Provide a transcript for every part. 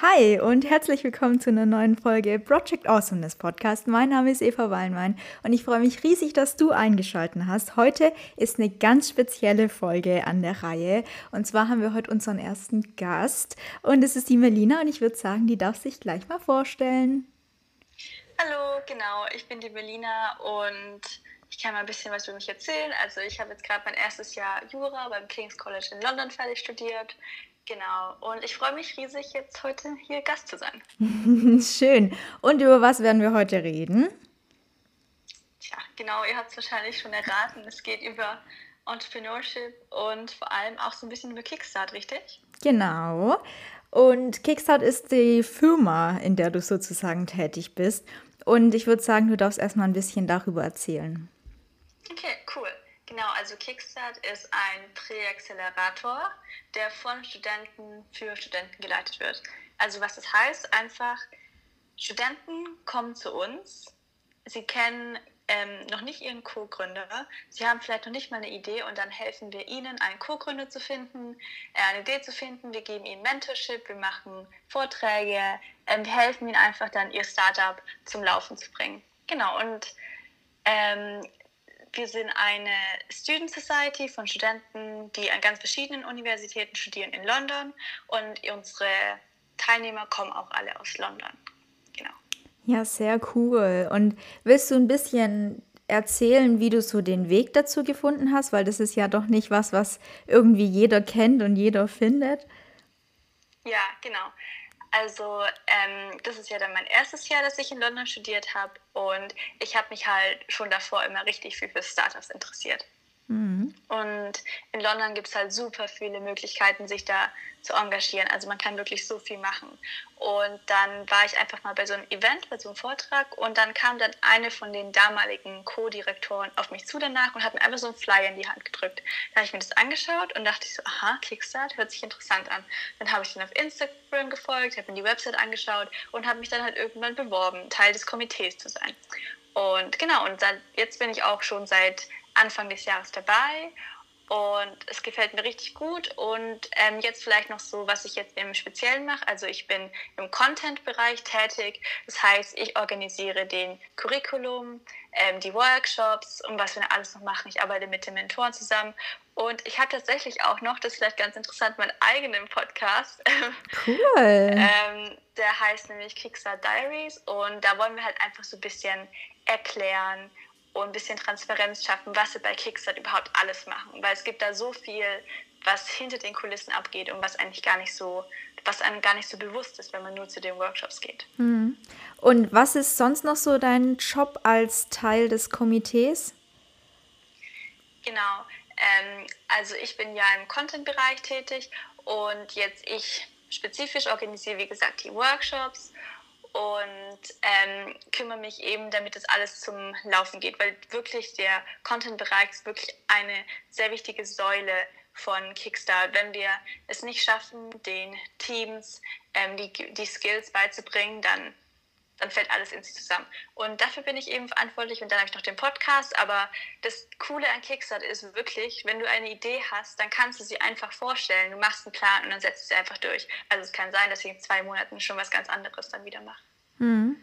Hi und herzlich willkommen zu einer neuen Folge Project Awesomeness Podcast. Mein Name ist Eva Wallmein und ich freue mich riesig, dass du eingeschaltet hast. Heute ist eine ganz spezielle Folge an der Reihe und zwar haben wir heute unseren ersten Gast und es ist die Melina und ich würde sagen, die darf sich gleich mal vorstellen. Hallo, genau, ich bin die Melina und ich kann mal ein bisschen was über mich erzählen. Also ich habe jetzt gerade mein erstes Jahr Jura beim King's College in London fertig studiert. Genau. Und ich freue mich riesig, jetzt heute hier Gast zu sein. Schön. Und über was werden wir heute reden? Tja, genau, ihr habt es wahrscheinlich schon erraten. Es geht über Entrepreneurship und vor allem auch so ein bisschen über Kickstart, richtig? Genau. Und Kickstart ist die Firma, in der du sozusagen tätig bist. Und ich würde sagen, du darfst erstmal ein bisschen darüber erzählen. Okay, cool. Genau, also Kickstart ist ein Präaccelerator, der von Studenten für Studenten geleitet wird. Also was das heißt, einfach Studenten kommen zu uns, sie kennen ähm, noch nicht ihren Co-Gründer, sie haben vielleicht noch nicht mal eine Idee und dann helfen wir ihnen, einen Co-Gründer zu finden, äh, eine Idee zu finden, wir geben ihnen Mentorship, wir machen Vorträge, ähm, wir helfen ihnen einfach dann ihr Startup zum Laufen zu bringen. Genau, und ähm, wir sind eine Student Society von Studenten, die an ganz verschiedenen Universitäten studieren in London und unsere Teilnehmer kommen auch alle aus London. Genau. Ja, sehr cool. Und willst du ein bisschen erzählen, wie du so den Weg dazu gefunden hast? Weil das ist ja doch nicht was, was irgendwie jeder kennt und jeder findet. Ja, genau. Also ähm, das ist ja dann mein erstes Jahr, dass ich in London studiert habe und ich habe mich halt schon davor immer richtig viel für Startups interessiert. Mhm. Und in London gibt es halt super viele Möglichkeiten, sich da zu engagieren. Also man kann wirklich so viel machen. Und dann war ich einfach mal bei so einem Event, bei so einem Vortrag und dann kam dann eine von den damaligen Co-Direktoren auf mich zu danach und hat mir einfach so einen Flyer in die Hand gedrückt. Da habe ich mir das angeschaut und dachte ich so, aha, Kickstart, hört sich interessant an. Dann habe ich den auf Instagram gefolgt, habe mir die Website angeschaut und habe mich dann halt irgendwann beworben, Teil des Komitees zu sein. Und genau, und dann, jetzt bin ich auch schon seit Anfang des Jahres dabei und es gefällt mir richtig gut. Und ähm, jetzt vielleicht noch so, was ich jetzt im Speziellen mache. Also ich bin im Content-Bereich tätig. Das heißt, ich organisiere den Curriculum, ähm, die Workshops und was wir alles noch machen. Ich arbeite mit den Mentoren zusammen. Und ich habe tatsächlich auch noch, das ist vielleicht ganz interessant, meinen eigenen Podcast. Cool. ähm, der heißt nämlich Kickstart Diaries. Und da wollen wir halt einfach so ein bisschen erklären, und ein bisschen Transparenz schaffen, was sie bei Kickstart überhaupt alles machen. Weil es gibt da so viel, was hinter den Kulissen abgeht und was eigentlich gar nicht so, was einem gar nicht so bewusst ist, wenn man nur zu den Workshops geht. Mhm. Und was ist sonst noch so dein Job als Teil des Komitees? Genau. Ähm, also ich bin ja im Content-Bereich tätig und jetzt ich spezifisch organisiere, wie gesagt, die Workshops und ähm, kümmere mich eben, damit das alles zum Laufen geht, weil wirklich der Content-Bereich ist wirklich eine sehr wichtige Säule von Kickstart. Wenn wir es nicht schaffen, den Teams ähm, die, die Skills beizubringen, dann dann fällt alles in sich zusammen. Und dafür bin ich eben verantwortlich und dann habe ich noch den Podcast. Aber das Coole an Kickstart ist wirklich, wenn du eine Idee hast, dann kannst du sie einfach vorstellen. Du machst einen Plan und dann setzt du sie einfach durch. Also es kann sein, dass ich in zwei Monaten schon was ganz anderes dann wieder mache. Hm.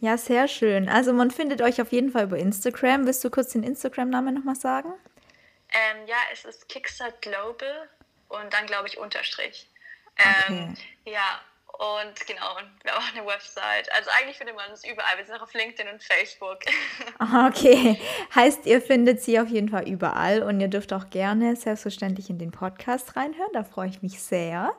Ja, sehr schön. Also man findet euch auf jeden Fall über Instagram. Willst du kurz den Instagram-Namen nochmal sagen? Ähm, ja, es ist Kickstart Global und dann glaube ich Unterstrich. Ähm, okay. Ja, und genau, und wir haben auch eine Website. Also eigentlich findet man uns überall. Wir sind auch auf LinkedIn und Facebook. Okay, heißt, ihr findet sie auf jeden Fall überall und ihr dürft auch gerne selbstverständlich in den Podcast reinhören. Da freue ich mich sehr.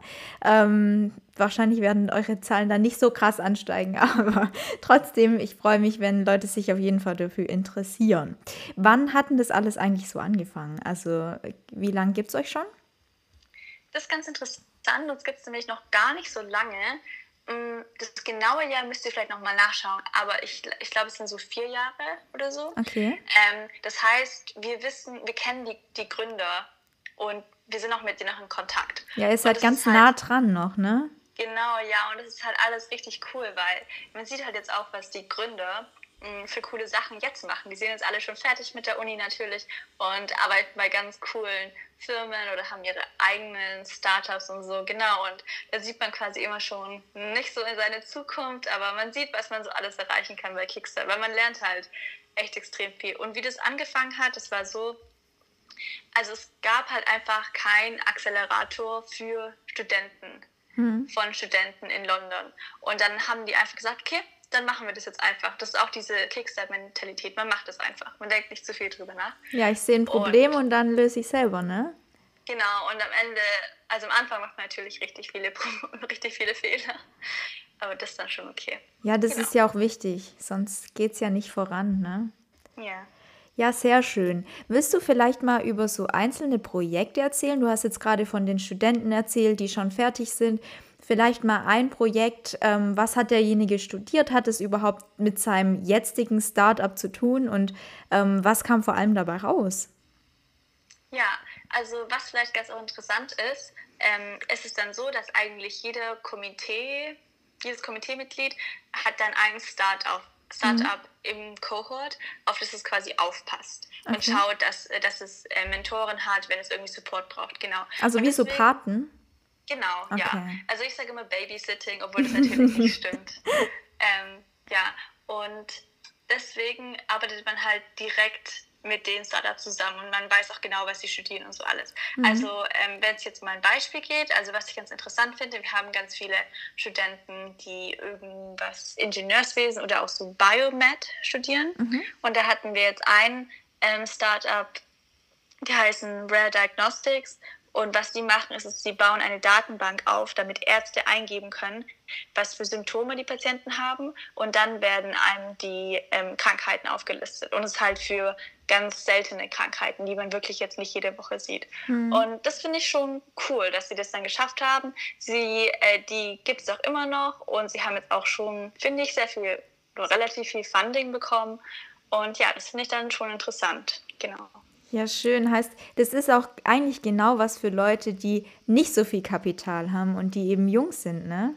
Ähm, wahrscheinlich werden eure Zahlen dann nicht so krass ansteigen, aber trotzdem, ich freue mich, wenn Leute sich auf jeden Fall dafür interessieren. Wann hat denn das alles eigentlich so angefangen? Also, wie lange gibt es euch schon? Das ist ganz interessant uns gibt es nämlich noch gar nicht so lange. Mm, das genaue Jahr müsst ihr vielleicht nochmal nachschauen, aber ich, ich glaube, es sind so vier Jahre oder so. Okay. Ähm, das heißt, wir wissen, wir kennen die, die Gründer und wir sind auch mit denen noch in Kontakt. Ja, ihr seid ganz nah halt, dran noch, ne? Genau, ja, und das ist halt alles richtig cool, weil man sieht halt jetzt auch, was die Gründer für coole Sachen jetzt machen. Die sind jetzt alle schon fertig mit der Uni natürlich und arbeiten bei ganz coolen Firmen oder haben ihre eigenen Startups und so, genau. Und da sieht man quasi immer schon nicht so in seine Zukunft, aber man sieht, was man so alles erreichen kann bei Kickstarter, weil man lernt halt echt extrem viel. Und wie das angefangen hat, das war so, also es gab halt einfach keinen Accelerator für Studenten mhm. von Studenten in London. Und dann haben die einfach gesagt, okay, dann machen wir das jetzt einfach. Das ist auch diese Kickstart-Mentalität. Man macht das einfach. Man denkt nicht zu viel drüber nach. Ja, ich sehe ein Problem und, und dann löse ich selber, ne? Genau, und am Ende, also am Anfang macht man natürlich richtig viele, richtig viele Fehler. Aber das ist dann schon okay. Ja, das genau. ist ja auch wichtig, sonst geht es ja nicht voran, ne? Ja. Ja, sehr schön. Willst du vielleicht mal über so einzelne Projekte erzählen? Du hast jetzt gerade von den Studenten erzählt, die schon fertig sind. Vielleicht mal ein Projekt. Ähm, was hat derjenige studiert? Hat es überhaupt mit seinem jetzigen Startup zu tun? Und ähm, was kam vor allem dabei raus? Ja, also was vielleicht ganz auch interessant ist, ähm, es ist dann so, dass eigentlich jeder Komitee, jedes Komiteemitglied hat dann ein Startup Startup mhm. im Cohort, auf das es quasi aufpasst okay. und schaut, dass, äh, dass es äh, Mentoren hat, wenn es irgendwie Support braucht. Genau. Also und wie deswegen, so Paten? Genau, okay. ja. Also ich sage immer Babysitting, obwohl das natürlich nicht stimmt. Ähm, ja, und deswegen arbeitet man halt direkt mit den Startups zusammen und man weiß auch genau, was sie studieren und so alles. Mhm. Also ähm, wenn es jetzt mal ein Beispiel geht, also was ich ganz interessant finde, wir haben ganz viele Studenten, die irgendwas Ingenieurswesen oder auch so Biomed studieren mhm. und da hatten wir jetzt ein ähm, Startup, die heißen Rare Diagnostics und was die machen, ist, sie bauen eine Datenbank auf, damit Ärzte eingeben können, was für Symptome die Patienten haben. Und dann werden einem die ähm, Krankheiten aufgelistet. Und es ist halt für ganz seltene Krankheiten, die man wirklich jetzt nicht jede Woche sieht. Mhm. Und das finde ich schon cool, dass sie das dann geschafft haben. Sie, äh, die gibt es auch immer noch. Und sie haben jetzt auch schon, finde ich, sehr viel, relativ viel Funding bekommen. Und ja, das finde ich dann schon interessant. Genau. Ja, schön. Heißt, das ist auch eigentlich genau was für Leute, die nicht so viel Kapital haben und die eben jung sind, ne?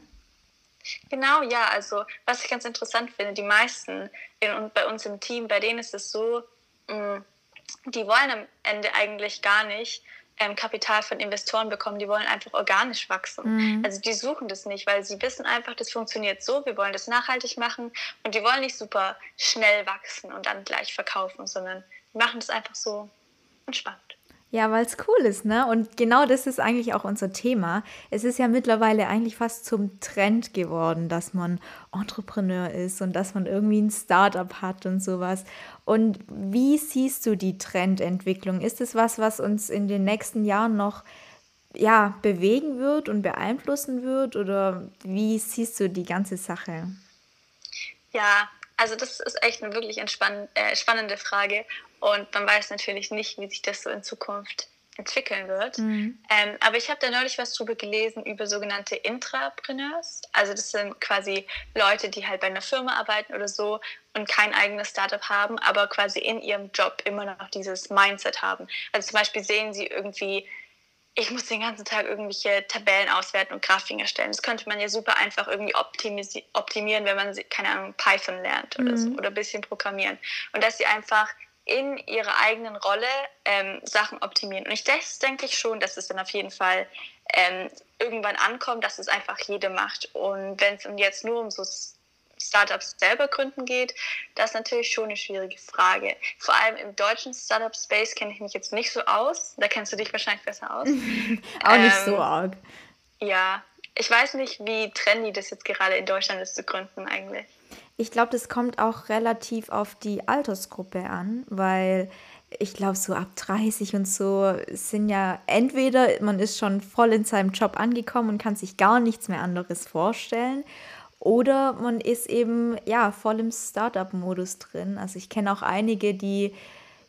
Genau, ja. Also, was ich ganz interessant finde, die meisten in, bei uns im Team, bei denen ist es so, mh, mm, die wollen am Ende eigentlich gar nicht ähm, Kapital von Investoren bekommen, die wollen einfach organisch wachsen. Mhm. Also die suchen das nicht, weil sie wissen einfach, das funktioniert so, wir wollen das nachhaltig machen und die wollen nicht super schnell wachsen und dann gleich verkaufen, sondern die machen das einfach so entspannt. Ja, weil es cool ist, ne? Und genau das ist eigentlich auch unser Thema. Es ist ja mittlerweile eigentlich fast zum Trend geworden, dass man Entrepreneur ist und dass man irgendwie ein Startup hat und sowas. Und wie siehst du die Trendentwicklung? Ist es was, was uns in den nächsten Jahren noch ja, bewegen wird und beeinflussen wird? Oder wie siehst du die ganze Sache? Ja, also das ist echt eine wirklich äh, spannende Frage. Und man weiß natürlich nicht, wie sich das so in Zukunft entwickeln wird. Mhm. Ähm, aber ich habe da neulich was drüber gelesen über sogenannte Intrapreneurs. Also das sind quasi Leute, die halt bei einer Firma arbeiten oder so und kein eigenes Startup haben, aber quasi in ihrem Job immer noch dieses Mindset haben. Also zum Beispiel sehen sie irgendwie, ich muss den ganzen Tag irgendwelche Tabellen auswerten und Grafiken erstellen. Das könnte man ja super einfach irgendwie optimieren, wenn man, keine Ahnung, Python lernt oder mhm. so oder ein bisschen programmieren. Und dass sie einfach in ihrer eigenen Rolle ähm, Sachen optimieren. Und ich das denke ich schon, dass es dann auf jeden Fall ähm, irgendwann ankommt, dass es einfach jede macht. Und wenn es jetzt nur um so Startups selber gründen geht, das ist natürlich schon eine schwierige Frage. Vor allem im deutschen Startup-Space kenne ich mich jetzt nicht so aus. Da kennst du dich wahrscheinlich besser aus. Auch ähm, nicht so ähm, arg. Ja, ich weiß nicht, wie trendy das jetzt gerade in Deutschland ist zu gründen eigentlich. Ich glaube, das kommt auch relativ auf die Altersgruppe an, weil ich glaube, so ab 30 und so sind ja entweder man ist schon voll in seinem Job angekommen und kann sich gar nichts mehr anderes vorstellen. Oder man ist eben ja voll im Startup-Modus drin. Also ich kenne auch einige, die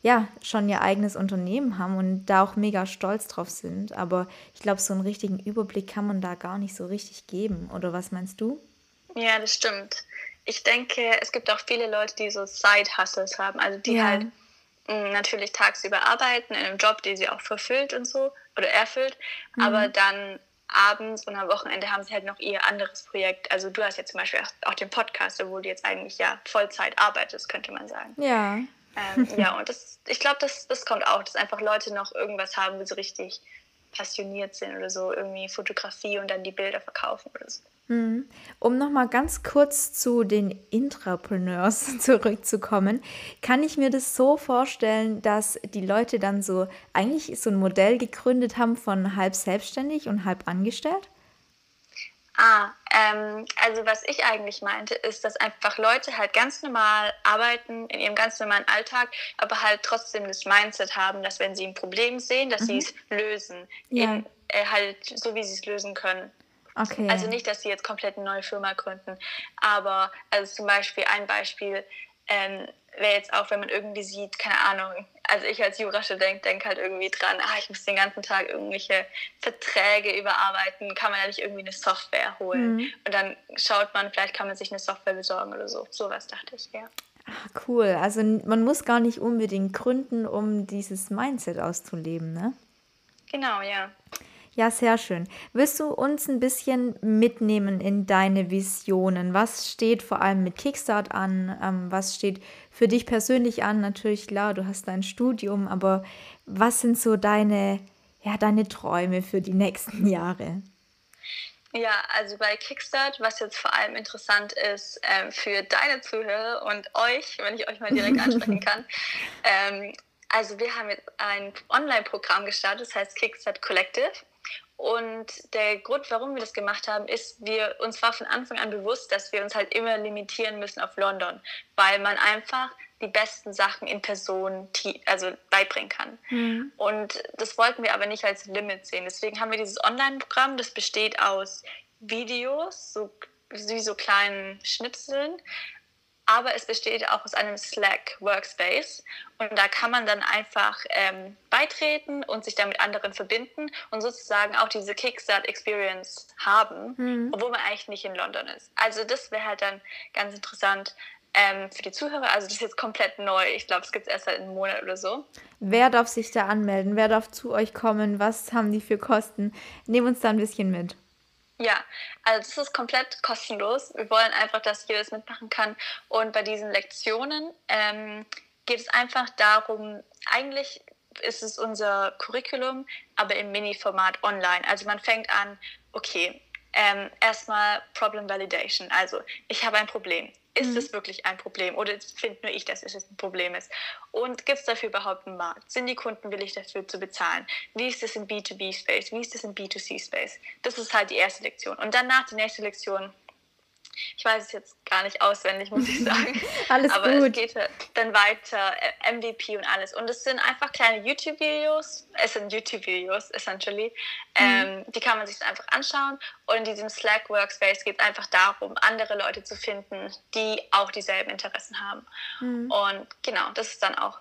ja schon ihr eigenes Unternehmen haben und da auch mega stolz drauf sind. Aber ich glaube, so einen richtigen Überblick kann man da gar nicht so richtig geben. Oder was meinst du? Ja, das stimmt ich denke, es gibt auch viele Leute, die so Side-Hustles haben, also die ja. halt mh, mm, natürlich tagsüber arbeiten in einem Job, den sie auch verfüllt und so oder erfüllt, mhm. aber dann abends und am Wochenende haben sie halt noch ihr anderes Projekt. Also du hast ja zum Beispiel auch den Podcast, obwohl du jetzt eigentlich ja Vollzeit arbeitest, könnte man sagen. Ja. Ähm, ja, und das, ich glaube, das, das kommt auch, dass einfach Leute noch irgendwas haben, wo sie richtig passioniert sind oder so, irgendwie Fotografie und dann die Bilder verkaufen oder so. Mhm. Um nochmal ganz kurz zu den Intrapreneurs zurückzukommen, kann ich mir das so vorstellen, dass die Leute dann so eigentlich so ein Modell gegründet haben von halb selbstständig und halb angestellt? Ah, ähm, also was ich eigentlich meinte, ist, dass einfach Leute halt ganz normal arbeiten in ihrem ganz normalen Alltag, aber halt trotzdem das Mindset haben, dass wenn sie ein Problem sehen, dass mhm. sie es lösen. Ja. In, äh, halt so, wie sie es lösen können. Okay. Also nicht, dass sie jetzt komplett eine neue Firma gründen, aber also zum Beispiel ein Beispiel ähm, wäre jetzt auch, wenn man irgendwie sieht, keine Ahnung, also ich als Jurastudent denke halt irgendwie dran, ah, ich muss den ganzen Tag irgendwelche Verträge überarbeiten, kann man ja nicht irgendwie eine Software holen. Mhm. Und dann schaut man, vielleicht kann man sich eine Software besorgen oder so. Sowas dachte ich, ja. Ach, cool. Also man muss gar nicht unbedingt gründen, um dieses Mindset auszuleben, ne? Genau, ja. Ja, sehr schön. Willst du uns ein bisschen mitnehmen in deine Visionen? Was steht vor allem mit Kickstart an? Ähm, was steht für dich persönlich an? Natürlich, klar, du hast dein Studium, aber was sind so deine, ja, deine Träume für die nächsten Jahre? Ja, also bei Kickstart, was jetzt vor allem interessant ist ähm, für deine Zuhörer und euch, wenn ich euch mal direkt ansprechen kann, ähm, also wir haben jetzt ein Online-Programm gestartet, das heißt Kickstart Collective. Und der Grund, warum wir das gemacht haben, ist, wir uns war von Anfang an bewusst, dass wir uns halt immer limitieren müssen auf London, weil man einfach die besten Sachen in Person also beibringen kann. Mhm. Und das wollten wir aber nicht als Limit sehen. Deswegen haben wir dieses Online-Programm, das besteht aus Videos, so, wie so kleinen Schnipseln, aber es besteht auch aus einem Slack Workspace und da kann man dann einfach ähm, beitreten und sich dann mit anderen verbinden und sozusagen auch diese Kickstart Experience haben, mhm. obwohl man eigentlich nicht in London ist. Also das wäre halt dann ganz interessant ähm, für die Zuhörer. Also das ist jetzt komplett neu. Ich glaube, es gibt es erst seit einem Monat oder so. Wer darf sich da anmelden? Wer darf zu euch kommen? Was haben die für Kosten? Nehmen uns da ein bisschen mit. Ja, also das ist komplett kostenlos. Wir wollen einfach, dass jeder das mitmachen kann. Und bei diesen Lektionen ähm, geht es einfach darum, eigentlich ist es unser Curriculum, aber im Mini-Format online. Also man fängt an, okay, ähm, erstmal Problem Validation. Also ich habe ein Problem. Ist mhm. es wirklich ein Problem oder finde nur ich, dass es ein Problem ist? Und gibt es dafür überhaupt einen Markt? Sind die Kunden willig dafür zu bezahlen? Wie ist das im B2B-Space? Wie ist das im B2C-Space? Das ist halt die erste Lektion. Und danach die nächste Lektion ich weiß es jetzt gar nicht auswendig, muss ich sagen. alles Aber gut. es geht dann weiter, äh, MVP und alles. Und es sind einfach kleine YouTube-Videos. Es sind YouTube-Videos, essentially. Mhm. Ähm, die kann man sich einfach anschauen. Und in diesem Slack-Workspace geht es einfach darum, andere Leute zu finden, die auch dieselben Interessen haben. Mhm. Und genau, das ist dann auch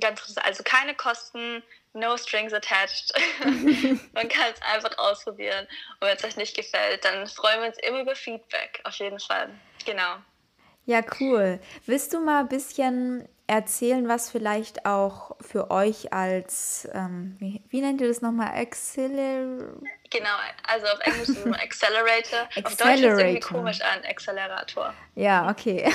ganz interessant. Also keine Kosten, no strings attached. Man kann es einfach ausprobieren. Und wenn es euch nicht gefällt, dann freuen wir uns immer über Feedback, auf jeden Fall. Genau. Ja, cool. Willst du mal ein bisschen erzählen, was vielleicht auch für euch als, ähm, wie, wie, nennt ihr das nochmal, Acceler Genau, also auf Englisch ist es Accelerator. auf Deutsch ist es irgendwie komisch an, Accelerator. Ja, okay.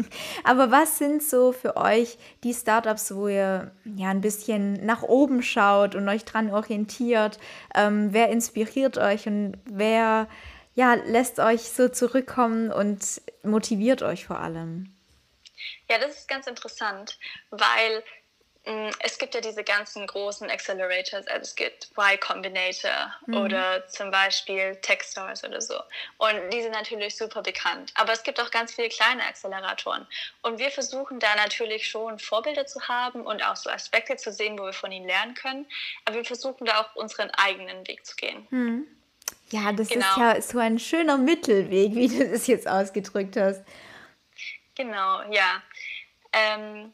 Aber was sind so für euch die Startups, wo ihr ja ein bisschen nach oben schaut und euch dran orientiert? Ähm, wer inspiriert euch und wer ja, lässt euch so zurückkommen und motiviert euch vor allem? Ja, das ist ganz interessant, weil mh, mm, es gibt ja diese ganzen großen Accelerators, also es gibt Y Combinator mhm. oder zum Beispiel Techstars oder so. Und die sind natürlich super bekannt. Aber es gibt auch ganz viele kleine Acceleratoren. Und wir versuchen da natürlich schon Vorbilder zu haben und auch so Aspekte zu sehen, wo wir von ihnen lernen können. Aber wir versuchen da auch unseren eigenen Weg zu gehen. Mhm. Ja, das genau. ist ja so ein schöner Mittelweg, wie du das jetzt ausgedrückt hast. Genau, ja. Ähm,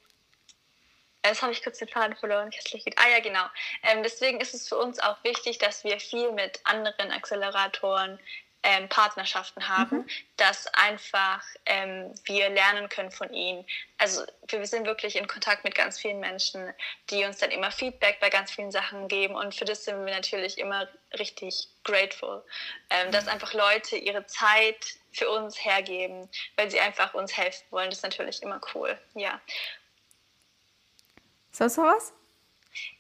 Jetzt habe ich kurz den Faden verloren. Ah ja, genau. Ähm, deswegen ist es für uns auch wichtig, dass wir viel mit anderen Acceleratoren ähm, Partnerschaften haben, mhm. dass einfach ähm, wir lernen können von ihnen. Also wir sind wirklich in Kontakt mit ganz vielen Menschen, die uns dann immer Feedback bei ganz vielen Sachen geben und für das sind wir natürlich immer richtig grateful, ähm, dass einfach Leute ihre Zeit für uns hergeben, weil sie einfach uns helfen wollen. Das ist natürlich immer cool, ja. Noch was?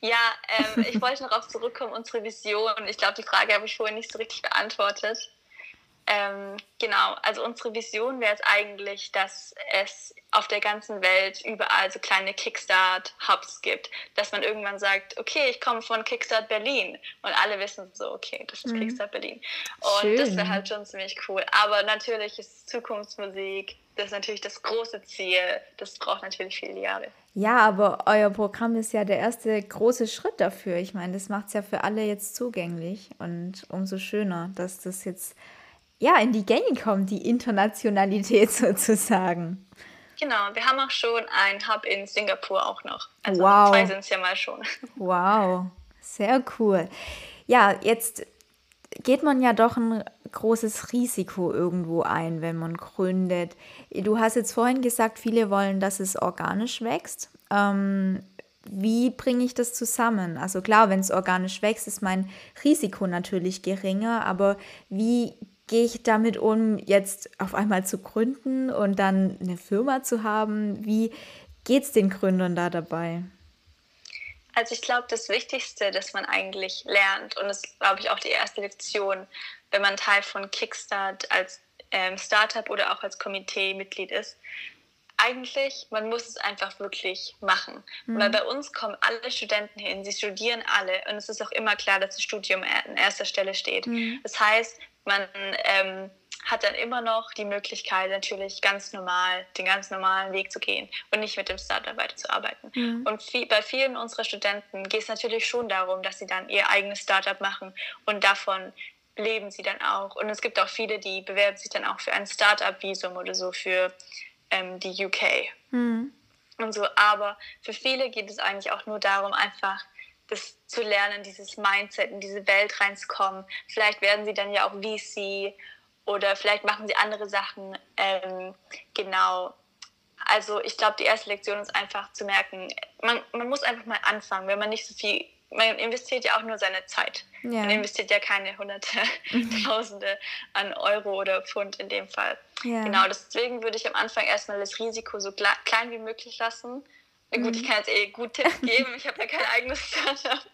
Ja, ähm, ich wollte noch auf zurückkommen, unsere Vision. Ich glaube, die Frage habe ich vorhin nicht so richtig beantwortet. Ähm, genau, also unsere Vision wäre es eigentlich, dass es auf der ganzen Welt überall so kleine Kickstart-Hubs gibt, dass man irgendwann sagt, okay, ich komme von Kickstart Berlin und alle wissen so, okay, das ist mhm. Kickstart Berlin. Und Schön. das wäre halt schon ziemlich cool. Aber natürlich ist Zukunftsmusik, das ist natürlich das große Ziel, das braucht natürlich viele Jahre. Ja, aber euer Programm ist ja der erste große Schritt dafür. Ich meine, das macht es ja für alle jetzt zugänglich und umso schöner, dass das jetzt ja, in die Gänge kommt, die Internationalität sozusagen. Genau, wir haben auch schon einen Hub in Singapur auch noch. Also wow. zwei sind es ja mal schon. Wow, sehr cool. Ja, jetzt geht man ja doch ein großes Risiko irgendwo ein, wenn man gründet. Du hast jetzt vorhin gesagt, viele wollen, dass es organisch wächst. Ähm, wie bringe ich das zusammen? Also klar, wenn es organisch wächst, ist mein Risiko natürlich geringer, aber wie gehe ich damit um, jetzt auf einmal zu gründen und dann eine Firma zu haben? Wie geht es den Gründern da dabei? Also ich glaube, das Wichtigste, das man eigentlich lernt, und das ist, glaube ich, auch die erste Lektion, wenn man Teil von Kickstart als ähm, Startup oder auch als Komitee-Mitglied ist, eigentlich, man muss es einfach wirklich machen. Mhm. Weil bei uns kommen alle Studenten hin, sie studieren alle und es ist auch immer klar, dass das Studium an erster Stelle steht. Mhm. Das heißt, man ähm, hat dann immer noch die Möglichkeit, natürlich ganz normal, den ganz normalen Weg zu gehen und nicht mit dem Startup weiterzuarbeiten. Mhm. Und viel, bei vielen unserer Studenten geht es natürlich schon darum, dass sie dann ihr eigenes Startup machen und davon leben sie dann auch. Und es gibt auch viele, die bewerben sich dann auch für ein Startup-Visum oder so für ähm, die UK. Mhm. Und so. Aber für viele geht es eigentlich auch nur darum, einfach das zu lernen, dieses Mindset in diese Welt reinzukommen. Vielleicht werden sie dann ja auch VC oder vielleicht machen sie andere Sachen. Ähm, genau. Also ich glaube, die erste Lektion ist einfach zu merken, man, man muss einfach mal anfangen, wenn man nicht so viel, man investiert ja auch nur seine Zeit. Ja. Man investiert ja keine hunderte, mhm. tausende an Euro oder Pfund in dem Fall. Ja. Genau, deswegen würde ich am Anfang erstmal das Risiko so klein wie möglich lassen Gut, ich kann jetzt eh gut Tipps geben. Ich habe ja kein eigenes Startup.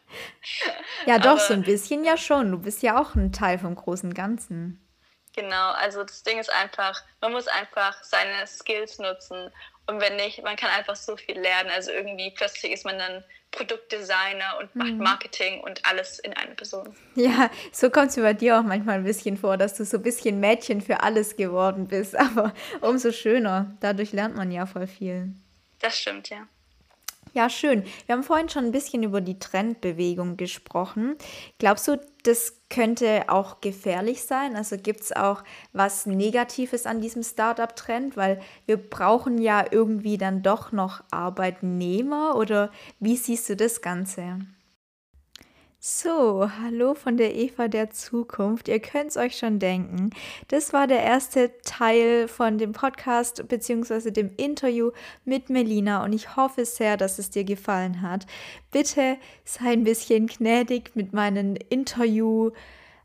Ja, doch, Aber, so ein bisschen ja schon. Du bist ja auch ein Teil vom großen Ganzen. Genau, also das Ding ist einfach, man muss einfach seine Skills nutzen. Und wenn nicht, man kann einfach so viel lernen. Also irgendwie plötzlich ist man dann Produktdesigner und macht mhm. Marketing und alles in einer Person. Ja, so kommt es mir bei dir auch manchmal ein bisschen vor, dass du so ein bisschen Mädchen für alles geworden bist. Aber umso schöner. Dadurch lernt man ja voll viel. Das stimmt, ja. Ja, schön. Wir haben vorhin schon ein bisschen über die Trendbewegung gesprochen. Glaubst du, das könnte auch gefährlich sein? Also gibt es auch was Negatives an diesem Startup-Trend? Weil wir brauchen ja irgendwie dann doch noch Arbeitnehmer oder wie siehst du das Ganze? So, hallo von der Eva der Zukunft. Ihr könnt es euch schon denken. Das war der erste Teil von dem Podcast bzw. dem Interview mit Melina und ich hoffe sehr, dass es dir gefallen hat. Bitte sei ein bisschen gnädig mit meinen Interview-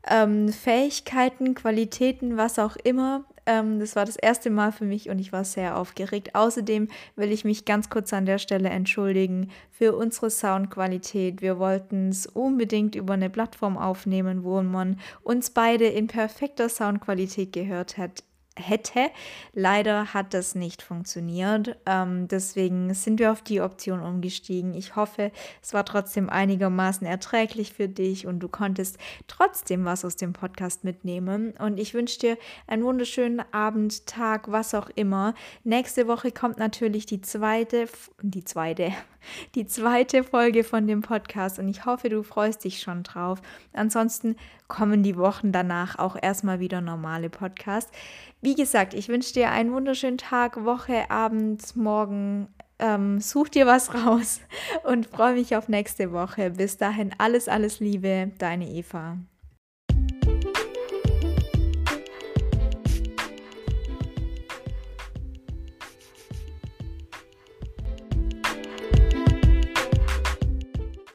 ähm, Fähigkeiten, Qualitäten, was auch immer. Ähm, das war das erste Mal für mich und ich war sehr aufgeregt. Außerdem will ich mich ganz kurz an der Stelle entschuldigen für unsere Soundqualität. Wir wollten es unbedingt über eine Plattform aufnehmen, wo man uns beide in perfekter Soundqualität gehört hat hätte. Leider hat das nicht funktioniert. Ähm, deswegen sind wir auf die Option umgestiegen. Ich hoffe, es war trotzdem einigermaßen erträglich für dich und du konntest trotzdem was aus dem Podcast mitnehmen. Und ich wünsche dir einen wunderschönen Abend, Tag, was auch immer. Nächste Woche kommt natürlich die zweite, die zweite, die zweite Folge von dem Podcast und ich hoffe, du freust dich schon drauf. Ansonsten kommen die Wochen danach auch erstmal wieder normale Podcasts. Wie gesagt, ich wünsche dir einen wunderschönen Tag, Woche, Abend, Morgen. Ähm, such dir was raus und freue mich auf nächste Woche. Bis dahin alles, alles Liebe, deine Eva.